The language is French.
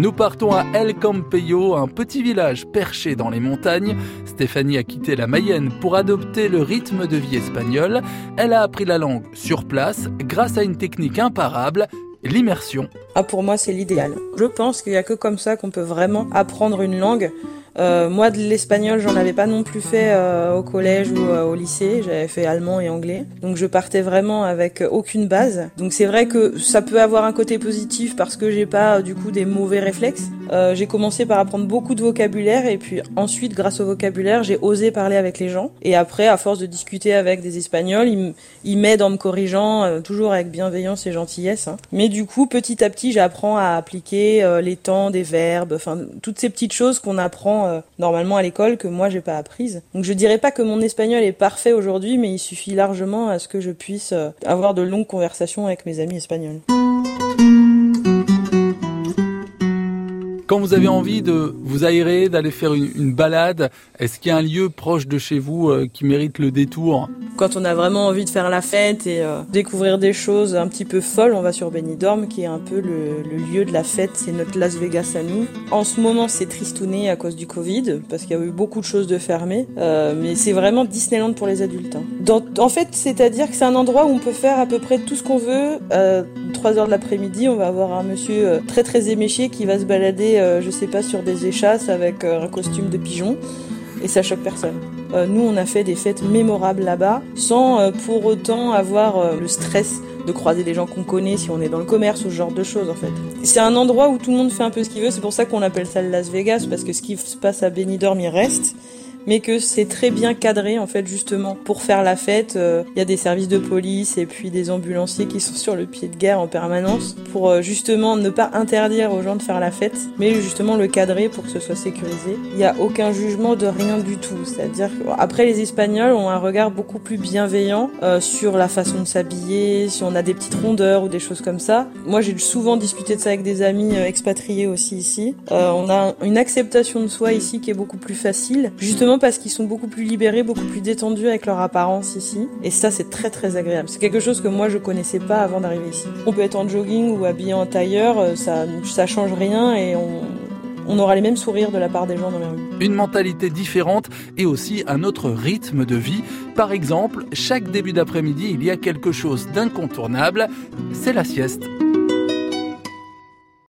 Nous partons à El Campello, un petit village perché dans les montagnes. Stéphanie a quitté la Mayenne pour adopter le rythme de vie espagnol. Elle a appris la langue sur place grâce à une technique imparable, l'immersion. Ah, pour moi, c'est l'idéal. Je pense qu'il n'y a que comme ça qu'on peut vraiment apprendre une langue euh, moi, de l'espagnol, j'en avais pas non plus fait euh, au collège ou euh, au lycée. J'avais fait allemand et anglais. Donc, je partais vraiment avec aucune base. Donc, c'est vrai que ça peut avoir un côté positif parce que j'ai pas du coup des mauvais réflexes. J'ai commencé par apprendre beaucoup de vocabulaire et puis ensuite, grâce au vocabulaire, j'ai osé parler avec les gens. Et après, à force de discuter avec des Espagnols, ils m'aident en me corrigeant, toujours avec bienveillance et gentillesse. Hein. Mais du coup, petit à petit, j'apprends à appliquer les temps des verbes, enfin toutes ces petites choses qu'on apprend euh, normalement à l'école que moi j'ai pas apprise. Donc je dirais pas que mon espagnol est parfait aujourd'hui, mais il suffit largement à ce que je puisse euh, avoir de longues conversations avec mes amis espagnols. Quand vous avez envie de vous aérer, d'aller faire une, balade, est-ce qu'il y a un lieu proche de chez vous euh, qui mérite le détour? Quand on a vraiment envie de faire la fête et euh, découvrir des choses un petit peu folles, on va sur Benidorm, qui est un peu le, lieu de la fête. C'est notre Las Vegas à nous. En ce moment, c'est tristouné à cause du Covid, parce qu'il y a eu beaucoup de choses de fermées. Euh, mais c'est vraiment Disneyland pour les adultes. Hein. en fait, c'est-à-dire que c'est un endroit où on peut faire à peu près tout ce qu'on veut. 3 heures de l'après-midi, on va avoir un monsieur très très éméché qui va se balader euh, je sais pas, sur des échasses avec euh, un costume de pigeon. Et ça choque personne. Euh, nous, on a fait des fêtes mémorables là-bas, sans pour autant avoir le stress de croiser des gens qu'on connaît si on est dans le commerce ou ce genre de choses en fait. C'est un endroit où tout le monde fait un peu ce qu'il veut, c'est pour ça qu'on appelle ça Las Vegas, parce que ce qui se passe à Benidorm, il reste mais que c'est très bien cadré en fait justement pour faire la fête. Euh, il y a des services de police et puis des ambulanciers qui sont sur le pied de guerre en permanence pour euh, justement ne pas interdire aux gens de faire la fête, mais justement le cadrer pour que ce soit sécurisé. Il n'y a aucun jugement de rien du tout. C'est-à-dire après les Espagnols ont un regard beaucoup plus bienveillant euh, sur la façon de s'habiller, si on a des petites rondeurs ou des choses comme ça. Moi j'ai souvent discuté de ça avec des amis expatriés aussi ici. on a une acceptation de soi ici qui est beaucoup plus facile, justement parce qu'ils sont beaucoup plus libérés, beaucoup plus détendus avec leur apparence ici. Et ça, c'est très très agréable. C'est quelque chose que moi je connaissais pas avant d'arriver ici. On peut être en jogging ou habillé en tailleur, euh, ça, ça change rien et on, on aura les mêmes sourires de la part des gens dans les rues. Une mentalité différente et aussi un autre rythme de vie. Par exemple, chaque début d'après-midi, il y a quelque chose d'incontournable, c'est la sieste.